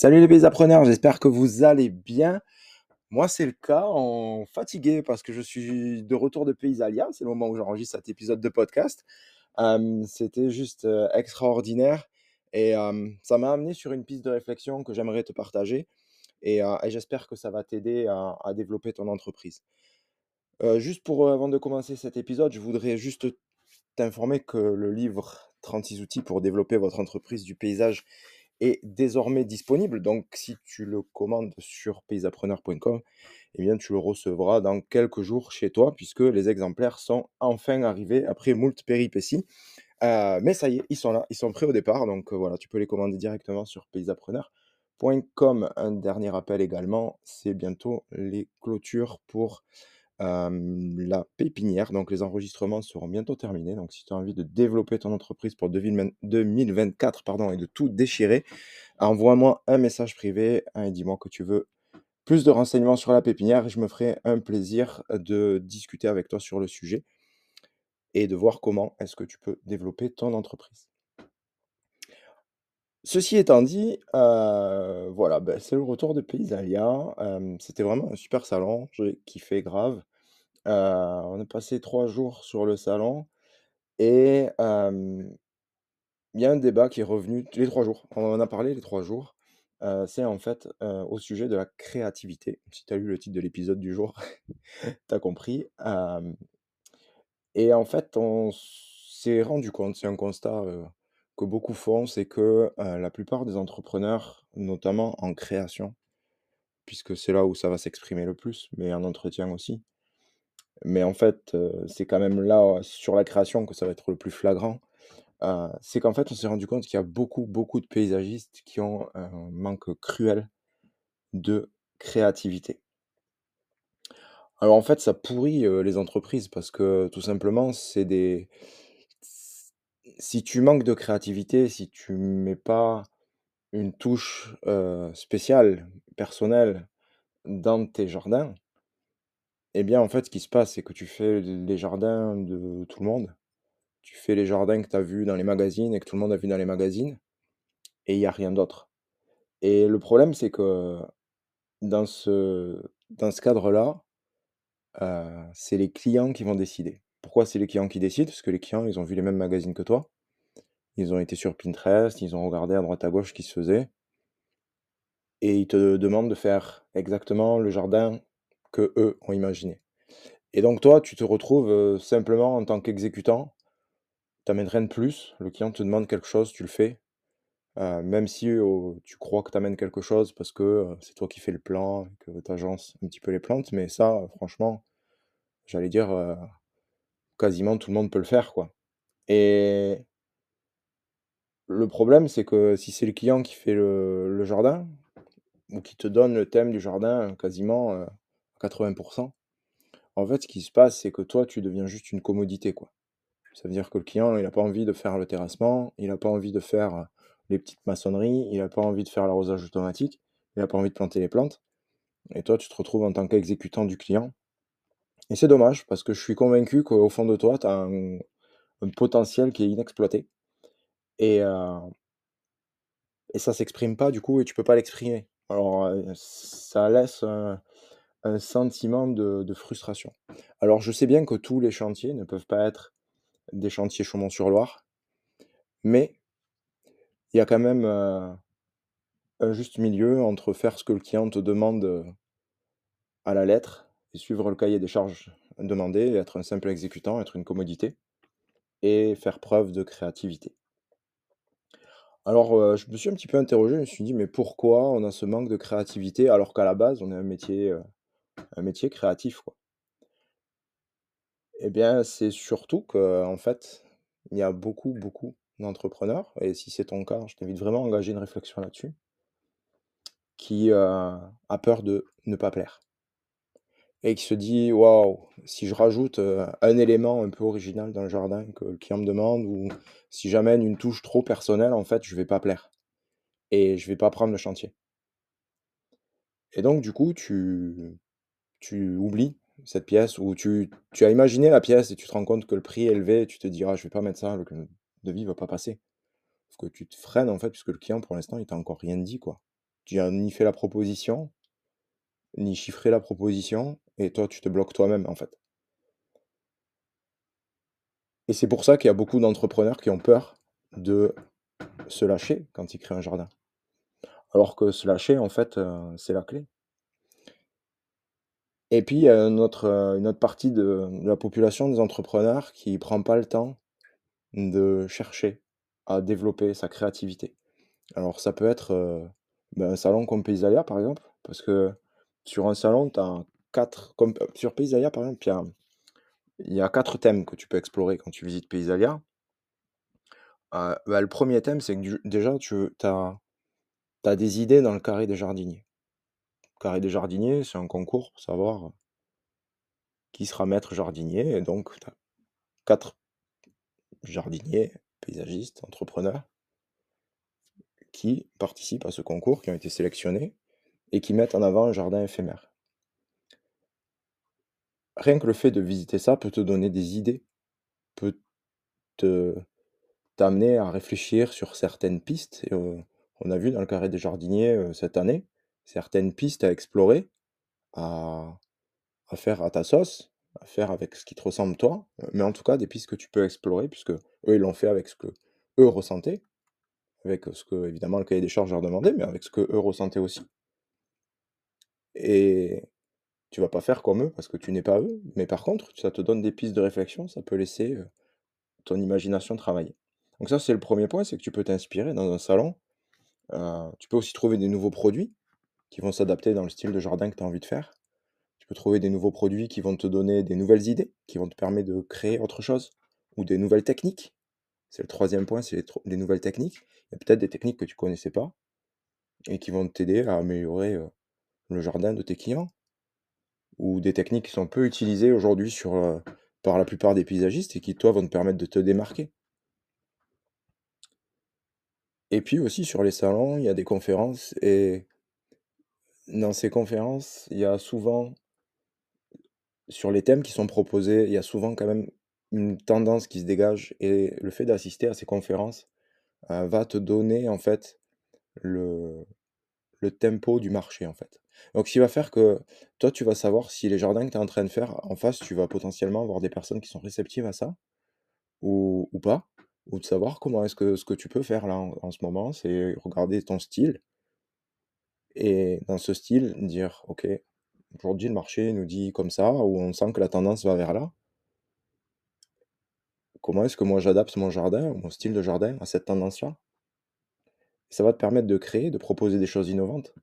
Salut les pays appreneurs, j'espère que vous allez bien. Moi, c'est le cas, en fatigué parce que je suis de retour de Paysalia. C'est le moment où j'enregistre cet épisode de podcast. C'était juste euh, extraordinaire et ça m'a amené sur une piste de réflexion que j'aimerais te partager et, j'espère que ça va t'aider à, à développer ton entreprise. Juste pour, euh, avant de commencer cet épisode, je voudrais juste t'informer que le livre 36 outils pour développer votre entreprise du paysage est désormais disponible. Donc, si tu le commandes sur paysappreneur.com, eh bien, tu le recevras dans quelques jours chez toi, puisque les exemplaires sont enfin arrivés après moult péripéties. Euh, mais ça y est, ils sont là, ils sont prêts au départ. Donc, euh, voilà, tu peux les commander directement sur paysappreneur.com. Un dernier appel également, c'est bientôt les clôtures pour la pépinière. Donc, les enregistrements seront bientôt terminés. Donc, si tu as envie de développer ton entreprise pour 2020 2024 pardon, et de tout déchirer, envoie-moi un message privé et dis-moi que tu veux plus de renseignements sur la pépinière et je me ferai un plaisir de discuter avec toi sur le sujet et de voir comment est-ce que tu peux développer ton entreprise. Ceci étant dit, voilà, ben, c'est le retour de Paysalia. C'était vraiment un super salon, j'ai kiffé grave. Euh, on a passé trois jours sur le salon et il y a un débat qui est revenu les trois jours. On en a parlé les trois jours. Euh, c'est en fait au sujet de la créativité. Si tu as lu le titre de l'épisode du jour, tu as compris. Et en fait, on s'est rendu compte, c'est un constat que beaucoup font, c'est que la plupart des entrepreneurs, notamment en création, puisque c'est là où ça va s'exprimer le plus, mais en entretien aussi. Mais en fait, euh, c'est quand même là, euh, sur la création, que ça va être le plus flagrant. Euh, c'est qu'en fait, on s'est rendu compte qu'il y a beaucoup, beaucoup de paysagistes qui ont un manque cruel de créativité. Alors en fait, ça pourrit les entreprises parce que tout simplement, c'est des... Si tu manques de créativité, si tu mets pas une touche spéciale, personnelle, dans tes jardins, eh bien en fait, ce qui se passe, c'est que tu fais les jardins de tout le monde. Tu fais les jardins que tu as vus dans les magazines et que tout le monde a vu dans les magazines, et il n'y a rien d'autre. Et le problème, c'est que dans ce, dans ce cadre-là, euh, c'est les clients qui vont décider. Pourquoi c'est les clients qui décident? Parce que les clients, ils ont vu les mêmes magazines que toi. Ils ont été sur Pinterest, ils ont regardé à droite à gauche ce qui se faisait. Et ils te demandent de faire exactement le jardin que eux ont imaginé. Et donc toi, tu te retrouves simplement en tant qu'exécutant, tu n'amènes rien de plus. Le client te demande quelque chose, tu le fais. Même si tu crois que tu amènes quelque chose parce que c'est toi qui fais le plan, que tu agences un petit peu les plantes, mais ça, franchement, j'allais dire, quasiment tout le monde peut le faire, quoi. Et le problème, c'est que si c'est le client qui fait le, jardin, ou qui te donne le thème du jardin quasiment 80%, en fait, ce qui se passe, c'est que toi, tu deviens juste une commodité, quoi. Ça veut dire que le client, il n'a pas envie de faire le terrassement, il n'a pas envie de faire euh, les petites maçonneries, il n'a pas envie de faire l'arrosage automatique, il n'a pas envie de planter les plantes. Et toi, tu te retrouves en tant qu'exécutant du client. Et c'est dommage, parce que je suis convaincu qu'au fond de toi, tu as un, un potentiel qui est inexploité. Et, euh, et ça s'exprime pas, du coup, et tu peux pas l'exprimer. Alors, euh, ça laisse un, un sentiment de, frustration. Alors, je sais bien que tous les chantiers ne peuvent pas être des chantiers Chaumont-sur-Loire, mais il y a quand même euh, un juste milieu entre faire ce que le client te demande euh, à la lettre et suivre le cahier des charges demandé, être un simple exécutant, être une commodité, et faire preuve de créativité. Alors, euh, je me suis un petit peu interrogé, je me suis dit, mais pourquoi on a ce manque de créativité alors qu'à la base, on est un métier, un métier créatif, quoi. Eh bien, c'est surtout que, en fait, il y a beaucoup, beaucoup d'entrepreneurs, et si c'est ton cas, je t'invite vraiment à engager une réflexion là-dessus, qui euh, a peur de ne pas plaire. Et qui se dit, waouh, si je rajoute euh, un élément un peu original dans le jardin que le client me demande, ou si j'amène une touche trop personnelle, en fait, je vais pas plaire. Et je vais pas prendre le chantier. Et donc, du coup, tu, tu oublies cette pièce, ou tu, tu as imaginé la pièce et tu te rends compte que le prix est élevé, et tu te dis, ah, je vais pas mettre ça, le devis va pas passer. Que tu te freines, en fait, puisque le client, pour l'instant, il t'a encore rien dit, quoi. tu as ni fait la proposition, ni chiffré la proposition et toi, tu te bloques toi-même, en fait. Et c'est pour ça qu'il y a beaucoup d'entrepreneurs qui ont peur de se lâcher quand ils créent un jardin. Alors que se lâcher, en fait, heu, c'est la clé. Et puis, il y a heu, une autre partie de la population des entrepreneurs qui prend pas le temps de chercher à développer sa créativité. Alors ça peut être, heu, bah, un salon comme Paysalia, par exemple, parce que sur un salon, tu as 4 comme, heu, sur Paysalia, par exemple, il y a y a 4 thèmes que tu peux explorer quand tu visites Paysalia. Bah, le 1er thème, c'est que du déjà tu as des idées dans le carré des jardiniers. Carré des jardiniers, c'est un concours pour savoir, heu qui sera maître jardinier et donc tu as 4 jardiniers, paysagistes, entrepreneurs qui participent à ce concours, qui ont été sélectionnés et qui mettent en avant un jardin éphémère. Rien que le fait de visiter ça peut te donner des idées, peut te t'amener à réfléchir sur certaines pistes et heu, on a vu dans le carré des jardiniers, heu, cette année, certaines pistes à explorer, à faire à ta sauce, à faire avec ce qui te ressemble toi, mais en tout cas des pistes que tu peux explorer puisque eux, ils l'ont fait avec ce qu'eux ressentaient, avec, heu, ce que évidemment le cahier des charges leur demandait, mais avec ce qu'eux ressentaient aussi. Et tu vas pas faire comme eux parce que tu n'es pas eux, mais par contre, ça te donne des pistes de réflexion, ça peut laisser, heu, ton imagination travailler. Donc ça, c'est le 1er point, c'est que tu peux t'inspirer dans un salon, heu, tu peux aussi trouver des nouveaux produits qui vont s'adapter dans le style de jardin que tu as envie de faire. Tu peux trouver des nouveaux produits qui vont te donner des nouvelles idées, qui vont te permettre de créer autre chose ou des nouvelles techniques. C'est le 3e point, c'est les nouvelles techniques. Il y a peut-être des techniques que tu connaissais pas et qui vont t'aider à améliorer, le jardin de tes clients. Ou des techniques qui sont peu utilisées aujourd'hui par la plupart des paysagistes et qui, toi, vont te permettre de te démarquer. Et puis aussi sur les salons, il y a des conférences et dans ces conférences, il y a souvent sur les thèmes qui sont proposés, il y a souvent quand même une tendance qui se dégage et le fait d'assister à ces conférences, heu, va te donner en fait le le tempo du marché, en fait. Donc ce qui va faire que toi, tu vas savoir si les jardins que tu es en train de faire en face, tu vas potentiellement avoir des personnes qui sont réceptives à ça ou ou pas, ou de savoir comment est-ce que ce que tu peux faire là en ce moment, c'est regarder ton style et dans ce style, dire: «OK, aujourd'hui le marché nous dit comme ça» ou «On sent que la tendance va vers là». Comment est-ce que moi j'adapte mon jardin, mon style de jardin à cette tendance-là? Ça va te permettre de créer, de proposer des choses innovantes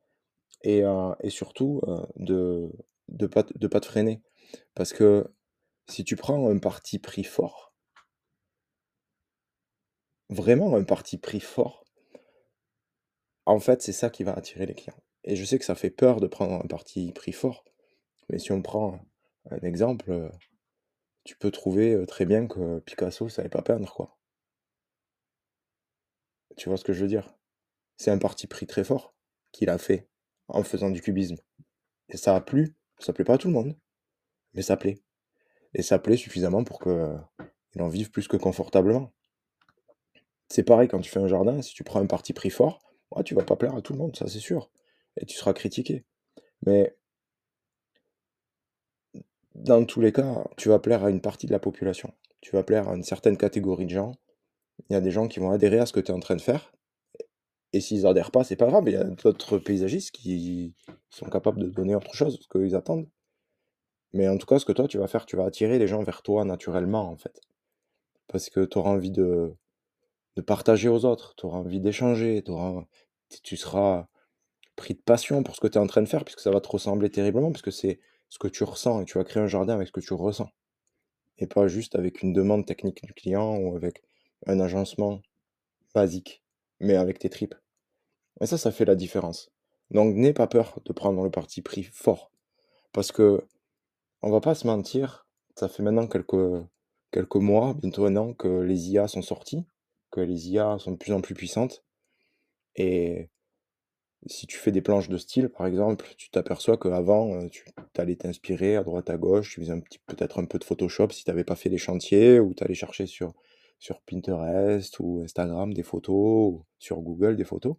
et heu et surtout, heu, de de pas de pas te freiner. Parce que si tu prends un parti pris fort vraiment un parti pris fort en fait, c'est ça qui va attirer les clients et je sais que ça fait peur de prendre un parti pris fort, mais si on prend un exemple, heu, tu peux trouver, heu, très bien que Picasso savait pas peindre, quoi. Tu vois ce que je veux dire? C'est un parti pris très fort qu'il a fait en faisant du cubisme et ça a plu. Ça plaît pas à tout le monde, mais ça plaît et ça plaît suffisamment pour qu'il en vive plus que confortablement. C'est pareil quand tu fais un jardin, si tu prends un parti pris fort, ouais, tu vas pas plaire à tout le monde, ça c'est sûr et tu seras critiqué, mais dans tous les cas, tu vas plaire à une partie de la population. Tu vas plaire à une certaine catégorie de gens. Il y a des gens qui vont adhérer à ce que tu es en train de faire et s'ils adhèrent pas, c'est pas grave, il y a d'autres paysagistes qui sont capables de donner autre chose, ce qu'ils attendent. Mais en tout cas, ce que toi tu vas faire, tu vas attirer les gens vers toi naturellement, en fait. Parce que tu auras envie de de partager aux autres, tu auras envie d'échanger, tu auras tu seras pris de passion pour ce que tu es en train de faire puisque ça va te ressembler terriblement, puisque c'est ce que tu ressens et tu vas créer un jardin avec ce que tu ressens et pas juste avec une demande technique du client ou avec un agencement basique, mais avec tes tripes et ça, ça fait la différence. Donc n'aie pas peur de prendre le parti pris fort parce qu'on va pas se mentir, ça fait maintenant quelques quelques mois, bientôt 1 an que les IA sont sorties, que les IA sont de plus en plus puissantes et si tu fais des planches de style, par exemple, tu t'aperçois qu'avant, tu allais t'inspirer à droite à gauche, tu faisais peut-être un peu de Photoshop si tu avais pas fait les chantiers ou tu allais chercher sur sur Pinterest ou Instagram des photos ou sur Google des photos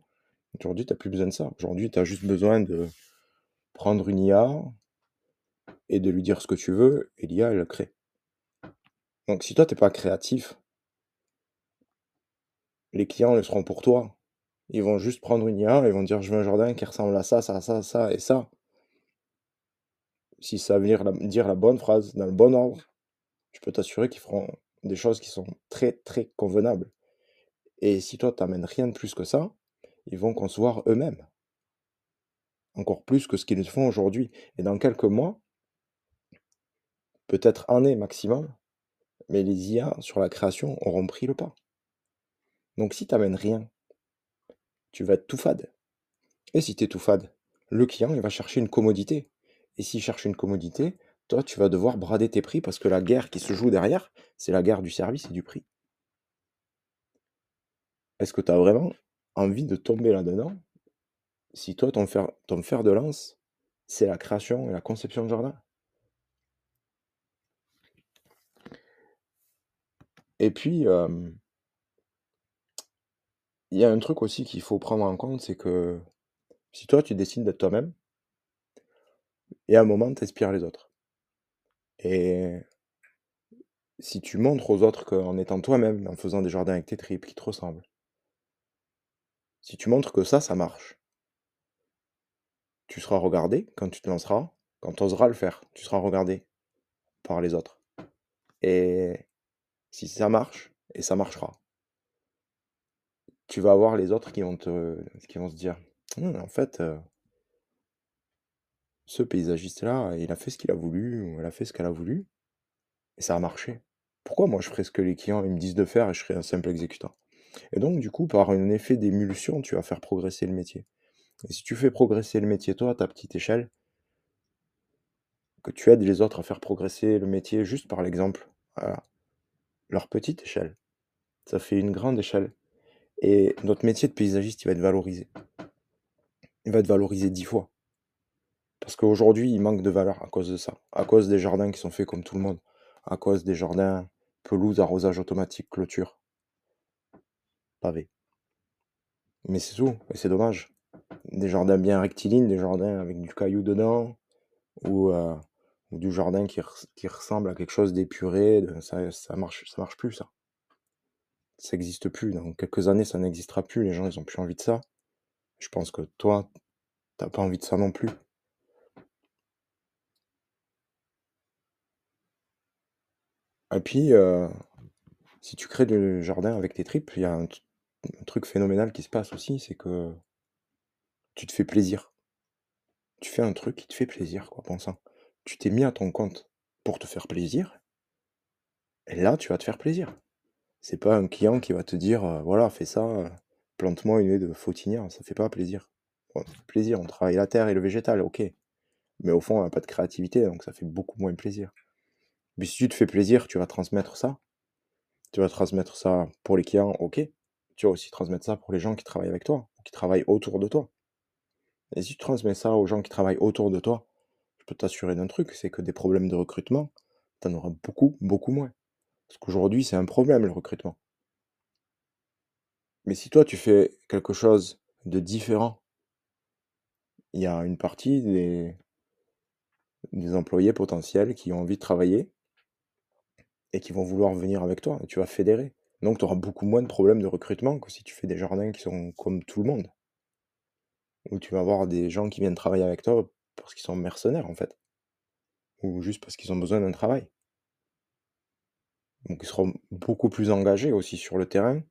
Aujourd'hui, tu as plus besoin de ça. Aujourd'hui, tu as juste besoin de prendre une IA et de lui dire ce que tu veux, et l'IA, elle le crée. Donc si toi, tu pas créatif, les clients le seront pour toi. Ils vont juste prendre une IA, ils vont dire je veux un jardin qui ressemble à ça, ça, ça, ça et ça. Si ça veut dire la, bonne phrase dans le bon ordre, je peux t'assurer qu'ils feront des choses qui sont très très convenables. Et si toi t'amènes rien de plus que ça, ils vont concevoir eux-mêmes. Encore plus que ce qu'ils font aujourd'hui. Et dans quelques mois, peut-être année maximum, mais les IA sur la création auront pris le pas. Donc si tu n'amènes rien, tu vas être tout fade. Et si tu es tout fade, le client il va chercher une commodité. Et s'il cherche une commodité, toi tu vas devoir brader tes prix parce que la guerre qui se joue derrière, c'est la guerre du service et du prix. Est-ce que tu as vraiment envie de tomber là-dedans? Si toi ton fer, ton fer de lance, c'est la création et la conception de jardin Et puis, il y a un truc aussi qu'il faut prendre en compte, c'est que si toi tu décides d'être toi-même, et à un moment tu inspires les autres. Et si tu montres aux autres qu'en étant toi-même, en faisant des jardins avec tes tripes qui te ressemblent, si tu montres que ça, ça marche, tu seras regardé quand tu te lanceras, quand tu oseras le faire, tu seras regardé par les autres. Et si ça marche, et ça marchera, tu vas avoir les autres qui vont te qui vont se dire: «Mmh, en fait, ce paysagiste-là, il a fait ce qu'il a voulu ou elle a fait ce qu'elle a voulu et ça a marché. Pourquoi moi je ferais ce que les clients ils me disent de faire et je serais un simple exécutant?» et donc du coup, par un effet d'émulsion, tu vas faire progresser le métier et si tu fais progresser le métier toi à ta petite échelle que tu aides les autres à faire progresser le métier juste par l'exemple, leur petite échelle, ça fait une grande échelle et notre métier de paysagiste, il va être valorisé. Il va être valorisé dix fois. Parce qu'aujourd'hui, il manque de valeur à cause de ça. À cause des jardins qui sont faits comme tout le monde. À cause des jardins pelouse, arrosage automatique, clôture. Pavé. Mais c'est tout. Et c'est dommage. Des jardins bien rectilignes, des jardins avec du caillou dedans. Ou, euh, du jardin qui, ressemble à quelque chose d'épuré. Ça, ça, marche, ça marche plus, ça ça n'existe plus. Dans quelques années, ça n'existera plus. Les gens, ils ont plus envie de ça. Je pense que toi, t'as pas envie de ça non plus. Et puis, euh, si tu crées du jardin avec tes tripes, il y a un, truc phénoménal qui se passe aussi, c'est que tu te fais plaisir. Tu fais un truc qui te fait plaisir, quoi, pensant. Tu t'es mis à ton compte pour te faire plaisir, et là, tu vas te faire plaisir. C'est pas un client qui va te dire, voilà, fais ça, plante-moi une haie de fautinière, ça fait pas plaisir. plaisir, on travaille la terre et le végétal, OK. Mais au fond, on a pas de créativité, donc ça fait beaucoup moins plaisir. Mais si tu te fais plaisir, tu vas transmettre ça. Tu vas transmettre ça pour les clients, OK. Tu vas aussi transmettre ça pour les gens qui travaillent avec toi, qui travaillent autour de toi. Et si tu transmets ça aux gens qui travaillent autour de toi, je peux t'assurer d'un truc, c'est que des problèmes de recrutement, tu en auras beaucoup, beaucoup moins. Parce qu'aujourd'hui, c'est un problème le recrutement. Mais si toi, tu fais quelque chose de différent, il y a une partie des, employés potentiels qui ont envie de travailler et qui vont vouloir venir avec toi. Tu vas fédérer. Donc, tu auras beaucoup moins de problèmes de recrutement que si tu fais des jardins qui sont comme tout le monde. Où tu vas avoir des gens qui viennent travailler avec toi parce qu'ils sont mercenaires, en fait. Ou juste parce qu'ils ont besoin d'un travail. Donc ils seront beaucoup plus engagés aussi sur le terrain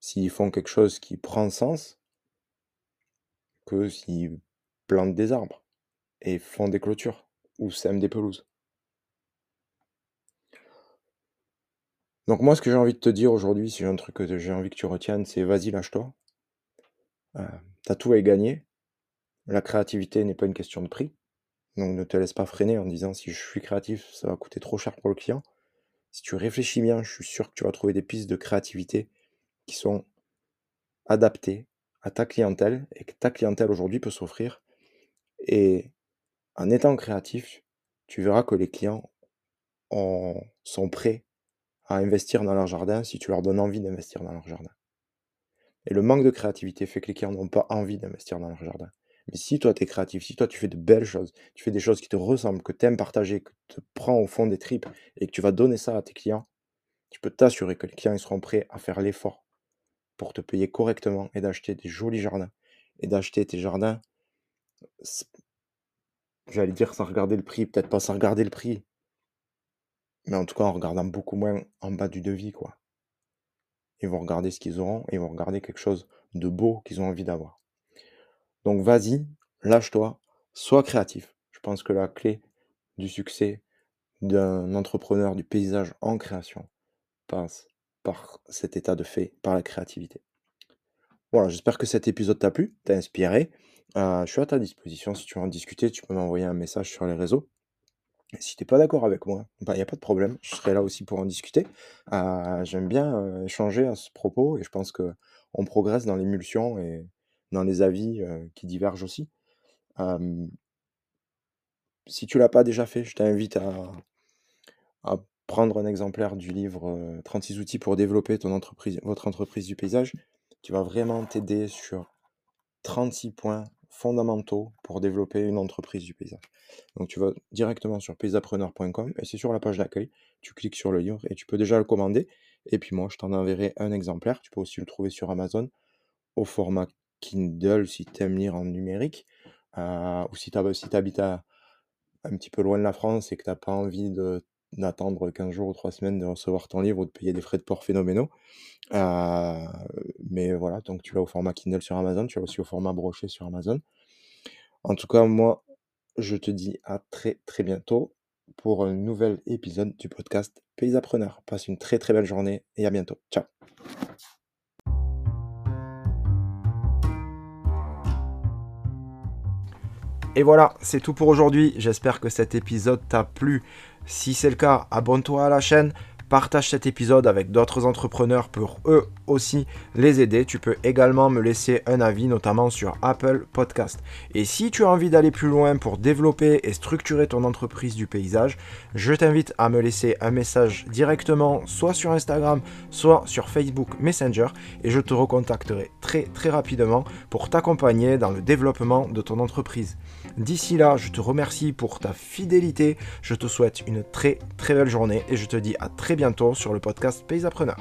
s'ils font quelque chose qui prend sens que s'ils plantent des arbres et font des clôtures ou sèment des pelouses. Donc moi ce que j'ai envie de te dire aujourd'hui, si j'ai un truc que j'ai envie que tu retiennes, c'est vas-y lâche-toi. Euh, T'as tout à gagner. La créativité n'est pas une question de prix. Donc ne te laisse pas freiner en disant si je suis créatif, ça va coûter trop cher pour le client. Si tu réfléchis bien, je suis sûr que tu vas trouver des pistes de créativité qui sont adaptées à ta clientèle et que ta clientèle aujourd'hui peut s'offrir. Et en étant créatif, tu verras que les clients sont prêts à investir dans leur jardin si tu leur donnes envie d'investir dans leur jardin. Et le manque de créativité fait que les clients n'ont pas envie d'investir dans leur jardin. Mais si toi, tu es créatif, si toi, tu fais de belles choses, tu fais des choses qui te ressemblent, que tu aimes partager, que tu te prends au fond des tripes et que tu vas donner ça à tes clients, tu peux t'assurer que les clients seront prêts à faire l'effort pour te payer correctement et d'acheter des jolis jardins. Et d'acheter tes jardins, j'allais dire sans regarder le prix, peut-être pas sans regarder le prix, mais en tout cas en regardant beaucoup moins en bas du devis, quoi. Ils vont regarder ce qu'ils auront et ils vont regarder quelque chose de beau qu'ils ont envie d'avoir. Donc vas-y, lâche-toi, sois créatif. Je pense que la clé du succès d'un entrepreneur du paysage en création passe par cet état de fait, par la créativité. Voilà, j'espère que cet épisode t'a plu, t'a inspiré. Euh, je suis à ta disposition si tu veux en discuter, tu peux m'envoyer un message sur les réseaux. Si tu n'es pas d'accord avec moi, il bah, n'y a pas de problème, je serai là aussi pour en discuter. Euh, j'aime bien euh, échanger à ce propos et je pense qu'on progresse dans l'émulsion et dans les avis qui divergent aussi. si tu l'as pas déjà fait, je t'invite à, prendre un exemplaire du livre 36 outils pour développer ton entreprise, votre entreprise du paysage, qui va vraiment t'aider sur 36 points fondamentaux pour développer une entreprise du paysage. Donc tu vas directement sur paysapreneur.com et c'est sur la page d'accueil, tu cliques sur le livre et tu peux déjà le commander. Et puis moi, je t'en enverrai un exemplaire. Tu peux aussi le trouver sur Amazon au format Kindle si tu aimes lire en numérique. Euh, ou si tu habites un petit peu loin de la France et que tu n'as pas envie d'attendre 15 jours ou 3 semaines de recevoir ton livre ou de payer des frais de port phénoménaux. Euh, mais voilà, donc tu l'as au format Kindle sur Amazon, tu l'as aussi au format broché sur Amazon. En tout cas, moi, je te dis à très très bientôt pour un nouvel épisode du podcast Paysapreneur. Passe une très très belle journée et à bientôt. Ciao Et voilà, c'est tout pour aujourd'hui. J'espère que cet épisode t'a plu. Si c'est le cas, abonne-toi à la chaîne, Partage cet épisode avec d'autres entrepreneurs pour eux aussi les aider. Tu peux également me laisser un avis, notamment sur Apple Podcast. Et si tu as envie d'aller plus loin pour développer et structurer ton entreprise du paysage, je t'invite à me laisser un message directement, soit sur Instagram, soit sur Facebook Messenger, et je te recontacterai très très rapidement pour t'accompagner dans le développement de ton entreprise. D'ici là, je te remercie pour ta fidélité, je te souhaite une très très belle journée et je te dis à très bientôt sur le podcast Paysapreneur.